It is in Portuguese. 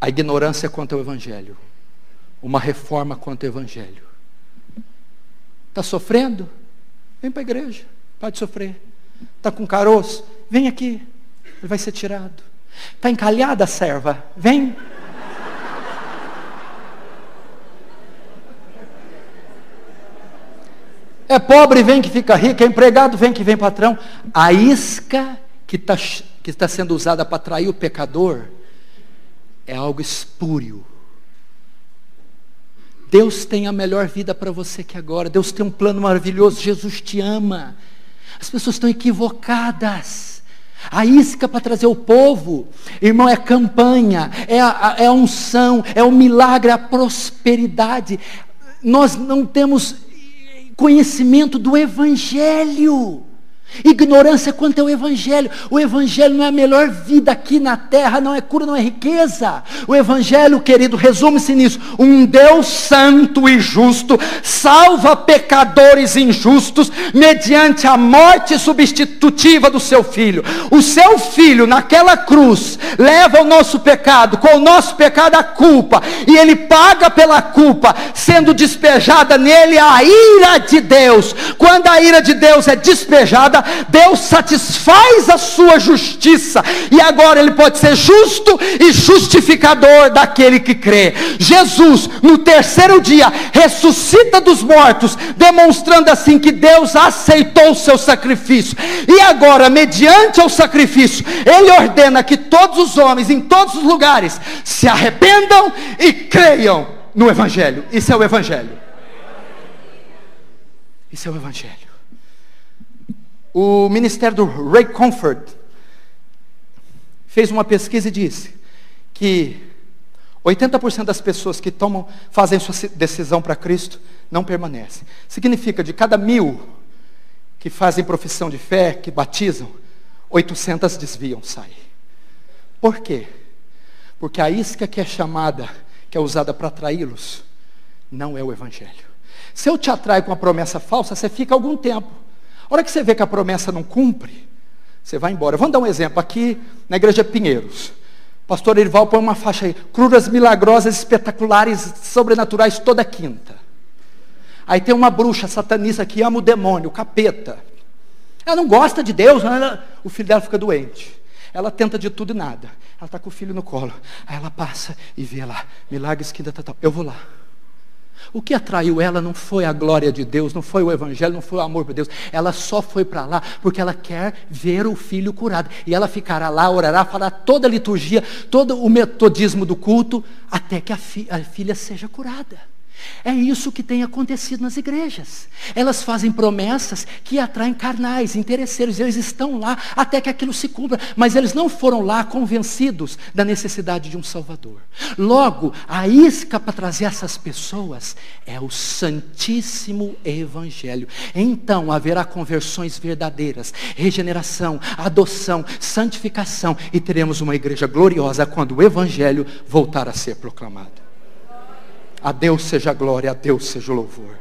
a ignorância quanto ao Evangelho, uma reforma quanto ao Evangelho. Está sofrendo? Vem para a igreja, pode sofrer. Está com caroço? Vem aqui, ele vai ser tirado. Está encalhada a serva? Vem. É pobre, vem que fica rico. É empregado, vem que vem patrão. A isca que está que está sendo usada para atrair o pecador é algo espúrio. Deus tem a melhor vida para você que agora. Deus tem um plano maravilhoso. Jesus te ama. As pessoas estão equivocadas. A isca para trazer o povo, irmão, é campanha, é a, é a unção, é o milagre, a prosperidade. Nós não temos conhecimento do Evangelho. Ignorância quanto ao Evangelho. O Evangelho não é a melhor vida aqui na terra, não é cura, não é riqueza. O Evangelho, querido, resume-se nisso: um Deus santo e justo salva pecadores injustos mediante a morte substitutiva do seu filho. O seu filho, naquela cruz, leva o nosso pecado, com o nosso pecado a culpa, e ele paga pela culpa, sendo despejada nele a ira de Deus. Quando a ira de Deus é despejada, Deus satisfaz a sua justiça, e agora Ele pode ser justo e justificador daquele que crê. Jesus, no terceiro dia, ressuscita dos mortos, demonstrando assim que Deus aceitou o seu sacrifício, e agora, mediante o sacrifício, Ele ordena que todos os homens, em todos os lugares, se arrependam e creiam no Evangelho. Isso é o Evangelho. Isso é o Evangelho. O ministério do Ray Comfort fez uma pesquisa e disse que 80% das pessoas que tomam, fazem sua decisão para Cristo não permanecem. Significa de cada mil que fazem profissão de fé, que batizam, 800 desviam, saem. Por quê? Porque a isca que é chamada, que é usada para atraí-los, não é o Evangelho. Se eu te atraio com uma promessa falsa, você fica algum tempo. A hora que você vê que a promessa não cumpre, você vai embora. Vamos dar um exemplo aqui na igreja Pinheiros. pastor Erival põe uma faixa aí, curas milagrosas, espetaculares, sobrenaturais toda quinta. Aí tem uma bruxa satanista que ama o demônio, o capeta. Ela não gosta de Deus, ela, o filho dela fica doente. Ela tenta de tudo e nada. Ela está com o filho no colo. Aí ela passa e vê lá, milagres quinta, tal, tal. Eu vou lá. O que atraiu ela não foi a glória de Deus, não foi o Evangelho, não foi o amor por Deus. Ela só foi para lá porque ela quer ver o filho curado. E ela ficará lá, orará, fará toda a liturgia, todo o metodismo do culto, até que a, fi a filha seja curada. É isso que tem acontecido nas igrejas. Elas fazem promessas que atraem carnais, interesseiros, eles estão lá até que aquilo se cumpra, mas eles não foram lá convencidos da necessidade de um Salvador. Logo, a isca para trazer essas pessoas é o Santíssimo Evangelho. Então haverá conversões verdadeiras, regeneração, adoção, santificação, e teremos uma igreja gloriosa quando o Evangelho voltar a ser proclamado. A Deus seja glória, a Deus seja louvor.